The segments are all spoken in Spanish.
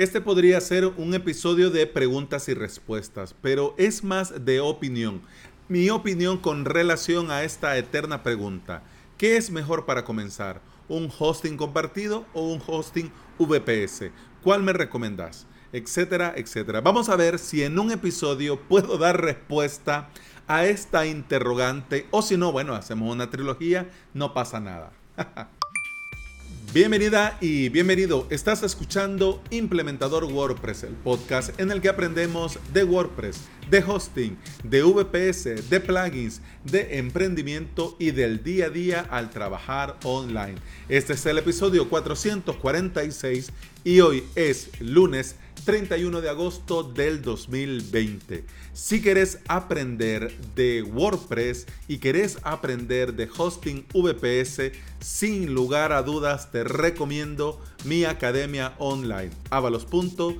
Este podría ser un episodio de preguntas y respuestas, pero es más de opinión. Mi opinión con relación a esta eterna pregunta. ¿Qué es mejor para comenzar? ¿Un hosting compartido o un hosting VPS? ¿Cuál me recomendás? Etcétera, etcétera. Vamos a ver si en un episodio puedo dar respuesta a esta interrogante o si no, bueno, hacemos una trilogía, no pasa nada. Bienvenida y bienvenido. Estás escuchando Implementador WordPress, el podcast en el que aprendemos de WordPress, de hosting, de VPS, de plugins, de emprendimiento y del día a día al trabajar online. Este es el episodio 446 y hoy es lunes 31 de agosto del 2020. Si querés aprender de WordPress y querés aprender de hosting VPS, sin lugar a dudas te recomiendo mi academia online, avalos.sv.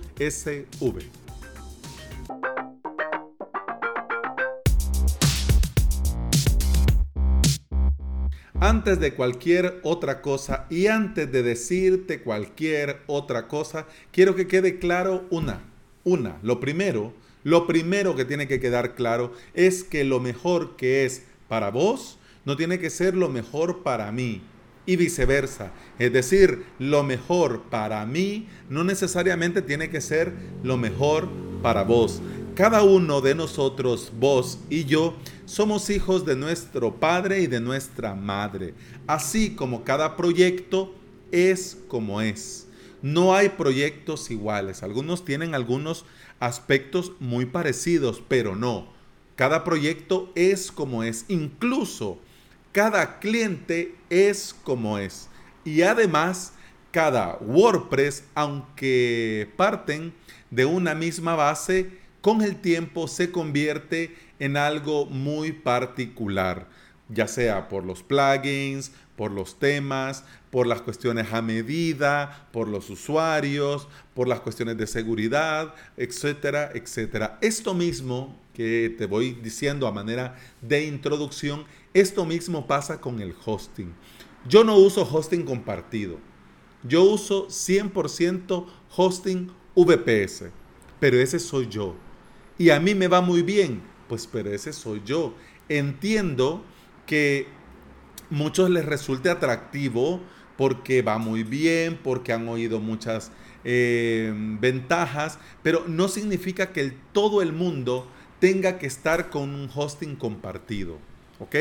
Antes de cualquier otra cosa y antes de decirte cualquier otra cosa, quiero que quede claro una, una, lo primero, lo primero que tiene que quedar claro es que lo mejor que es para vos no tiene que ser lo mejor para mí y viceversa. Es decir, lo mejor para mí no necesariamente tiene que ser lo mejor para vos. Cada uno de nosotros, vos y yo, somos hijos de nuestro Padre y de nuestra Madre. Así como cada proyecto es como es. No hay proyectos iguales. Algunos tienen algunos aspectos muy parecidos, pero no. Cada proyecto es como es. Incluso cada cliente es como es. Y además, cada WordPress, aunque parten de una misma base, con el tiempo se convierte en algo muy particular, ya sea por los plugins, por los temas, por las cuestiones a medida, por los usuarios, por las cuestiones de seguridad, etcétera, etcétera. Esto mismo que te voy diciendo a manera de introducción, esto mismo pasa con el hosting. Yo no uso hosting compartido. Yo uso 100% hosting VPS, pero ese soy yo y a mí me va muy bien, pues pero ese soy yo. Entiendo que muchos les resulte atractivo porque va muy bien, porque han oído muchas eh, ventajas, pero no significa que todo el mundo tenga que estar con un hosting compartido, ¿ok?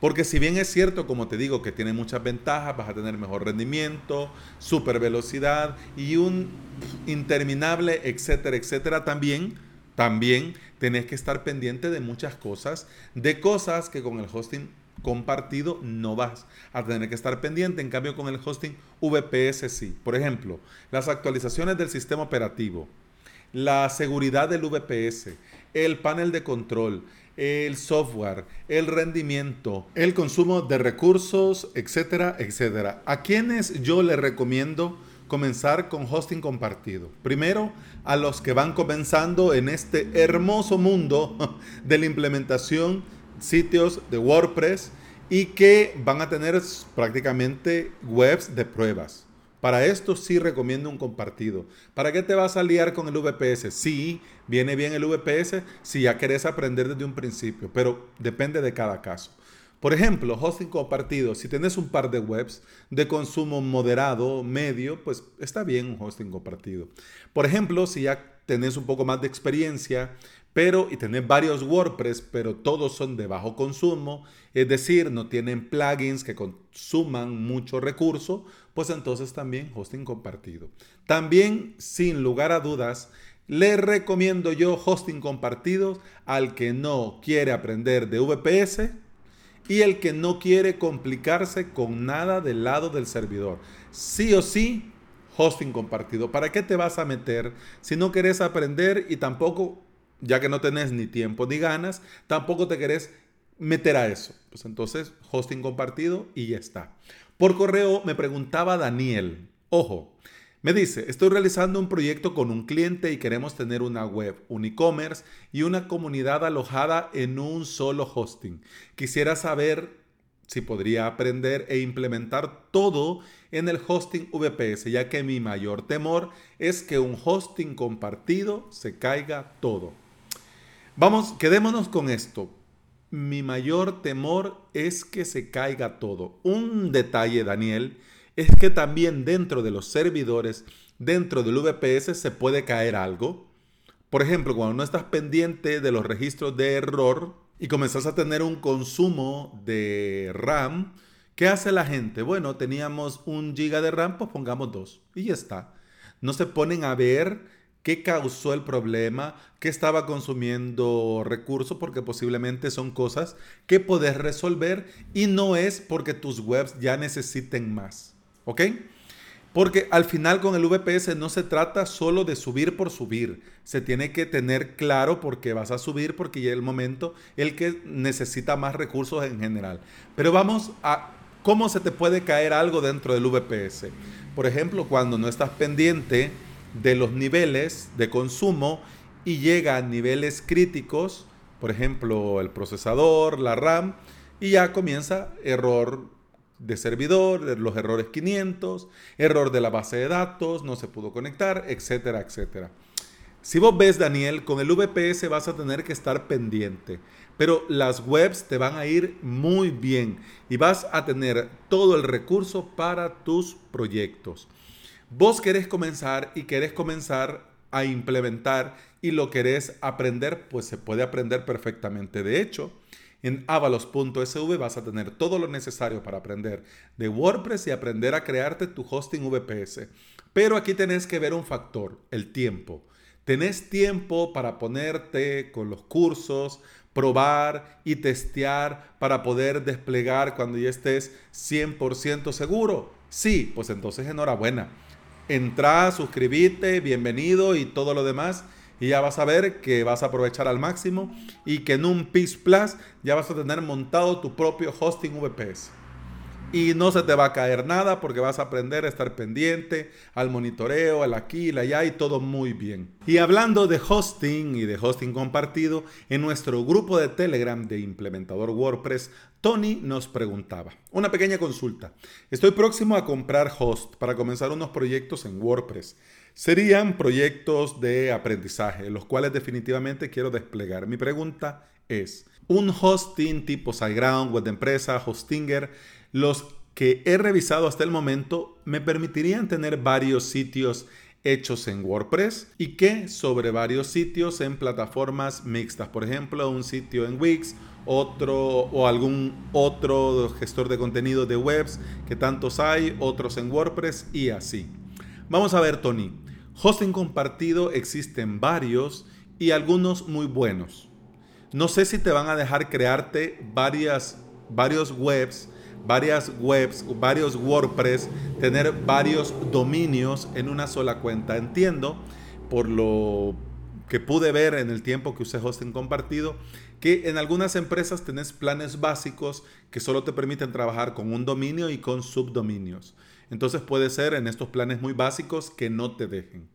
Porque si bien es cierto, como te digo, que tiene muchas ventajas, vas a tener mejor rendimiento, super velocidad y un interminable, etcétera, etcétera, también también tenés que estar pendiente de muchas cosas, de cosas que con el hosting compartido no vas a tener que estar pendiente. En cambio, con el hosting VPS sí. Por ejemplo, las actualizaciones del sistema operativo, la seguridad del VPS, el panel de control, el software, el rendimiento, el consumo de recursos, etcétera, etcétera. ¿A quienes yo les recomiendo? Comenzar con hosting compartido. Primero, a los que van comenzando en este hermoso mundo de la implementación sitios de WordPress y que van a tener prácticamente webs de pruebas. Para esto sí recomiendo un compartido. ¿Para qué te vas a liar con el VPS? Sí, viene bien el VPS si ya querés aprender desde un principio, pero depende de cada caso. Por ejemplo, hosting compartido. Si tienes un par de webs de consumo moderado, medio, pues está bien un hosting compartido. Por ejemplo, si ya tenés un poco más de experiencia, pero y tenés varios WordPress, pero todos son de bajo consumo, es decir, no tienen plugins que consuman mucho recurso, pues entonces también hosting compartido. También, sin lugar a dudas, le recomiendo yo hosting compartido al que no quiere aprender de VPS y el que no quiere complicarse con nada del lado del servidor. Sí o sí, hosting compartido. ¿Para qué te vas a meter si no querés aprender y tampoco, ya que no tenés ni tiempo ni ganas, tampoco te querés meter a eso? Pues entonces, hosting compartido y ya está. Por correo me preguntaba Daniel, ojo, me dice, estoy realizando un proyecto con un cliente y queremos tener una web, un e-commerce y una comunidad alojada en un solo hosting. Quisiera saber si podría aprender e implementar todo en el hosting VPS, ya que mi mayor temor es que un hosting compartido se caiga todo. Vamos, quedémonos con esto. Mi mayor temor es que se caiga todo. Un detalle, Daniel, es que también dentro de los servidores, dentro del VPS, se puede caer algo. Por ejemplo, cuando no estás pendiente de los registros de error, y comenzás a tener un consumo de RAM, ¿qué hace la gente? Bueno, teníamos un giga de RAM, pues pongamos dos y ya está. No se ponen a ver qué causó el problema, qué estaba consumiendo recursos, porque posiblemente son cosas que puedes resolver y no es porque tus webs ya necesiten más. ¿Ok? Porque al final con el VPS no se trata solo de subir por subir. Se tiene que tener claro por qué vas a subir porque ya es el momento el que necesita más recursos en general. Pero vamos a cómo se te puede caer algo dentro del VPS. Por ejemplo, cuando no estás pendiente de los niveles de consumo y llega a niveles críticos, por ejemplo, el procesador, la RAM, y ya comienza error de servidor, los errores 500, error de la base de datos, no se pudo conectar, etcétera, etcétera. Si vos ves, Daniel, con el VPS vas a tener que estar pendiente, pero las webs te van a ir muy bien y vas a tener todo el recurso para tus proyectos. Vos querés comenzar y querés comenzar a implementar y lo querés aprender, pues se puede aprender perfectamente. De hecho, en avalos.sv vas a tener todo lo necesario para aprender de WordPress y aprender a crearte tu hosting VPS. Pero aquí tenés que ver un factor, el tiempo. Tenés tiempo para ponerte con los cursos, probar y testear para poder desplegar cuando ya estés 100% seguro. Sí, pues entonces enhorabuena. Entra, suscríbete, bienvenido y todo lo demás y ya vas a ver que vas a aprovechar al máximo y que en un Peace Plus ya vas a tener montado tu propio hosting VPS. Y no se te va a caer nada porque vas a aprender a estar pendiente al monitoreo, al aquí, al allá y todo muy bien. Y hablando de hosting y de hosting compartido, en nuestro grupo de Telegram de implementador WordPress, Tony nos preguntaba, una pequeña consulta. Estoy próximo a comprar host para comenzar unos proyectos en WordPress. Serían proyectos de aprendizaje, los cuales definitivamente quiero desplegar. Mi pregunta es, un hosting tipo SiteGround, web de empresa, Hostinger, los que he revisado hasta el momento me permitirían tener varios sitios hechos en WordPress y que sobre varios sitios en plataformas mixtas, por ejemplo, un sitio en Wix, otro o algún otro gestor de contenido de webs que tantos hay, otros en WordPress y así. Vamos a ver, Tony. Hosting compartido existen varios y algunos muy buenos. No sé si te van a dejar crearte varias, varios webs, varias webs, varios WordPress, tener varios dominios en una sola cuenta. Entiendo por lo que pude ver en el tiempo que usé hosting compartido, que en algunas empresas tenés planes básicos que solo te permiten trabajar con un dominio y con subdominios. Entonces puede ser en estos planes muy básicos que no te dejen.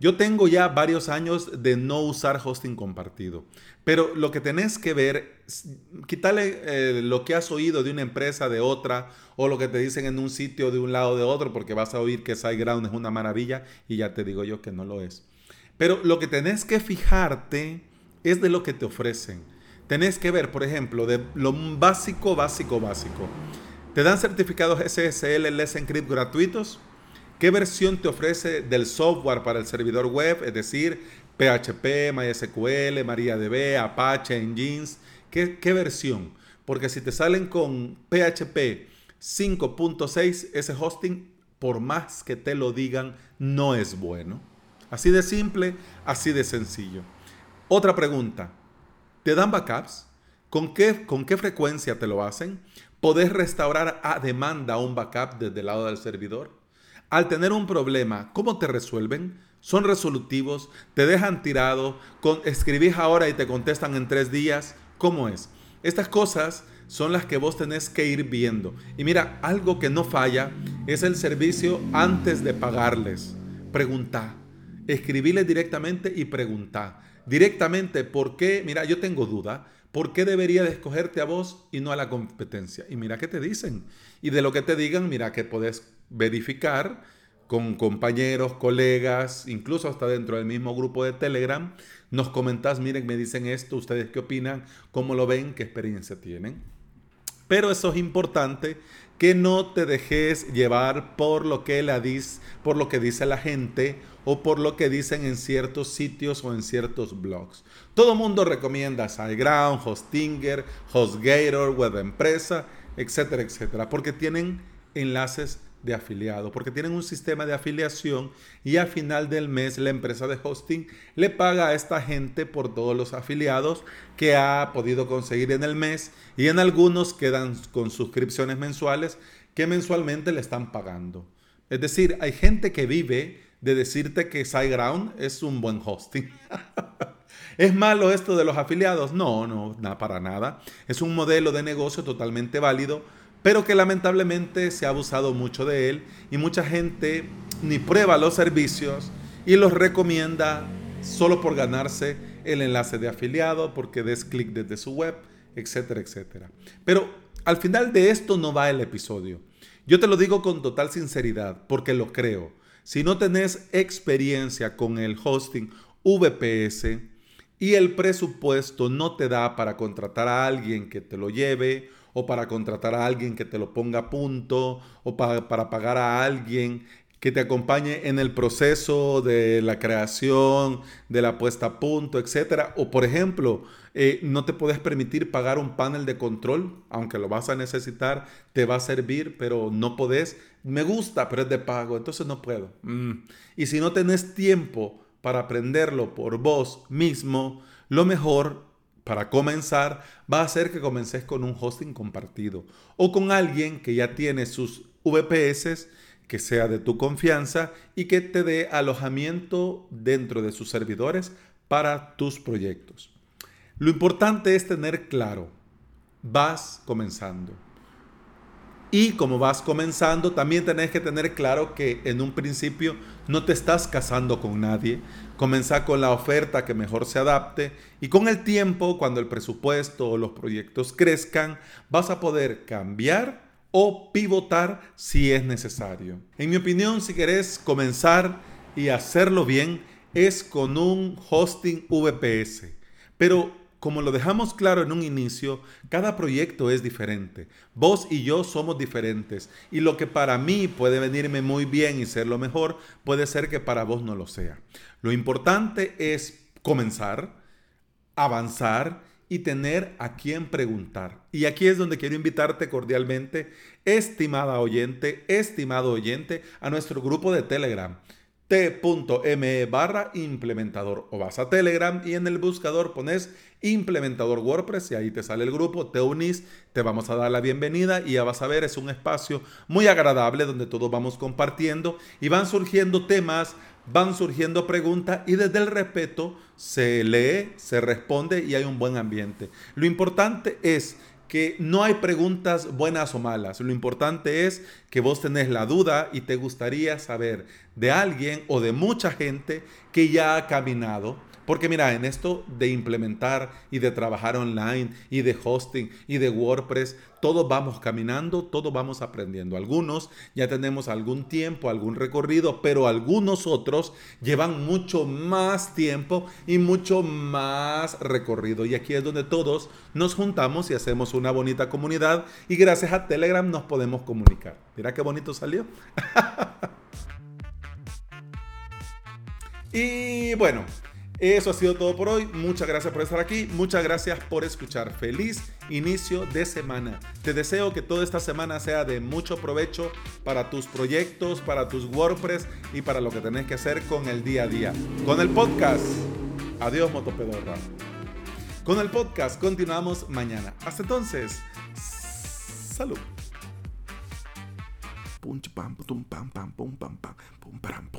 Yo tengo ya varios años de no usar hosting compartido, pero lo que tenés que ver, quítale eh, lo que has oído de una empresa, de otra, o lo que te dicen en un sitio de un lado de otro, porque vas a oír que SiteGround es una maravilla y ya te digo yo que no lo es. Pero lo que tenés que fijarte es de lo que te ofrecen. Tenés que ver, por ejemplo, de lo básico, básico, básico. Te dan certificados SSL Let's Encrypt gratuitos. ¿Qué versión te ofrece del software para el servidor web? Es decir, PHP, MySQL, MariaDB, Apache. ¿Qué, ¿Qué versión? Porque si te salen con PHP 5.6, ese hosting, por más que te lo digan, no es bueno. Así de simple, así de sencillo. Otra pregunta. ¿Te dan backups? ¿Con qué, ¿Con qué frecuencia te lo hacen? ¿Podés restaurar a demanda un backup desde el lado del servidor? Al tener un problema, ¿cómo te resuelven? ¿Son resolutivos? ¿Te dejan tirado? Con, ¿Escribís ahora y te contestan en tres días? ¿Cómo es? Estas cosas son las que vos tenés que ir viendo. Y mira, algo que no falla es el servicio antes de pagarles. Pregunta. Escribile directamente y pregunta. Directamente, ¿por qué? Mira, yo tengo duda ¿Por qué debería de escogerte a vos y no a la competencia? Y mira qué te dicen. Y de lo que te digan, mira que podés verificar con compañeros, colegas, incluso hasta dentro del mismo grupo de Telegram. Nos comentás, miren, me dicen esto, ustedes qué opinan, cómo lo ven, qué experiencia tienen. Pero eso es importante que no te dejes llevar por lo que la dice, por lo que dice la gente o por lo que dicen en ciertos sitios o en ciertos blogs. Todo mundo recomienda SiteGround, Hostinger, HostGator, Web Empresa, etcétera, etcétera, porque tienen enlaces de afiliado, porque tienen un sistema de afiliación y al final del mes la empresa de hosting le paga a esta gente por todos los afiliados que ha podido conseguir en el mes y en algunos quedan con suscripciones mensuales que mensualmente le están pagando. Es decir, hay gente que vive de decirte que SiteGround es un buen hosting. ¿Es malo esto de los afiliados? No, no, nada para nada. Es un modelo de negocio totalmente válido pero que lamentablemente se ha abusado mucho de él y mucha gente ni prueba los servicios y los recomienda solo por ganarse el enlace de afiliado, porque des clic desde su web, etcétera, etcétera. Pero al final de esto no va el episodio. Yo te lo digo con total sinceridad, porque lo creo. Si no tenés experiencia con el hosting VPS y el presupuesto no te da para contratar a alguien que te lo lleve o para contratar a alguien que te lo ponga a punto, o para, pagar a alguien que te acompañe en el proceso de la creación, de la puesta a punto, etc. O por ejemplo, eh, no te puedes permitir pagar un panel de control, aunque lo vas a necesitar, te va a servir, pero no podés. Me gusta, pero es de pago, entonces no puedo. Mm. Y si no tenés tiempo para aprenderlo por vos mismo, lo mejor para comenzar va a ser que comences con un hosting compartido o con alguien que ya tiene sus VPS que sea de tu confianza y que te dé alojamiento dentro de sus servidores para tus proyectos. Lo importante es tener claro, vas comenzando. Y como vas comenzando, también tenés que tener claro que en un principio no te estás casando con nadie. Comenzá con la oferta que mejor se adapte y con el tiempo, cuando el presupuesto o los proyectos crezcan, vas a poder cambiar o pivotar si es necesario. En mi opinión, si querés comenzar y hacerlo bien, es con un hosting VPS. Pero como lo dejamos claro en un inicio, cada proyecto es diferente. Vos y yo somos diferentes. Y lo que para mí puede venirme muy bien y ser lo mejor, puede ser que para vos no lo sea. Lo importante es comenzar, avanzar y tener a quien preguntar. Y aquí es donde quiero invitarte cordialmente, estimada oyente, estimado oyente, a nuestro grupo de Telegram t.me barra implementador o vas a Telegram y en el buscador pones implementador WordPress y ahí te sale el grupo, te unís, te vamos a dar la bienvenida y ya vas a ver, es un espacio muy agradable donde todos vamos compartiendo y van surgiendo temas, van surgiendo preguntas y desde el respeto se lee, se responde y hay un buen ambiente. Lo importante es que no hay preguntas buenas o malas. Lo importante es que vos tenés la duda y te gustaría saber de alguien o de mucha gente que ya ha caminado porque mira, en esto de implementar y de trabajar online y de hosting y de WordPress, todos vamos caminando, todos vamos aprendiendo. Algunos ya tenemos algún tiempo, algún recorrido, pero algunos otros llevan mucho más tiempo y mucho más recorrido. Y aquí es donde todos nos juntamos y hacemos una bonita comunidad y gracias a Telegram nos podemos comunicar. Mira qué bonito salió. y bueno, eso ha sido todo por hoy. Muchas gracias por estar aquí. Muchas gracias por escuchar. Feliz inicio de semana. Te deseo que toda esta semana sea de mucho provecho para tus proyectos, para tus WordPress y para lo que tenés que hacer con el día a día. Con el podcast. Adiós, Motopedorra. Con el podcast continuamos mañana. Hasta entonces. Salud. Pam pum pam pam pam pam pum pam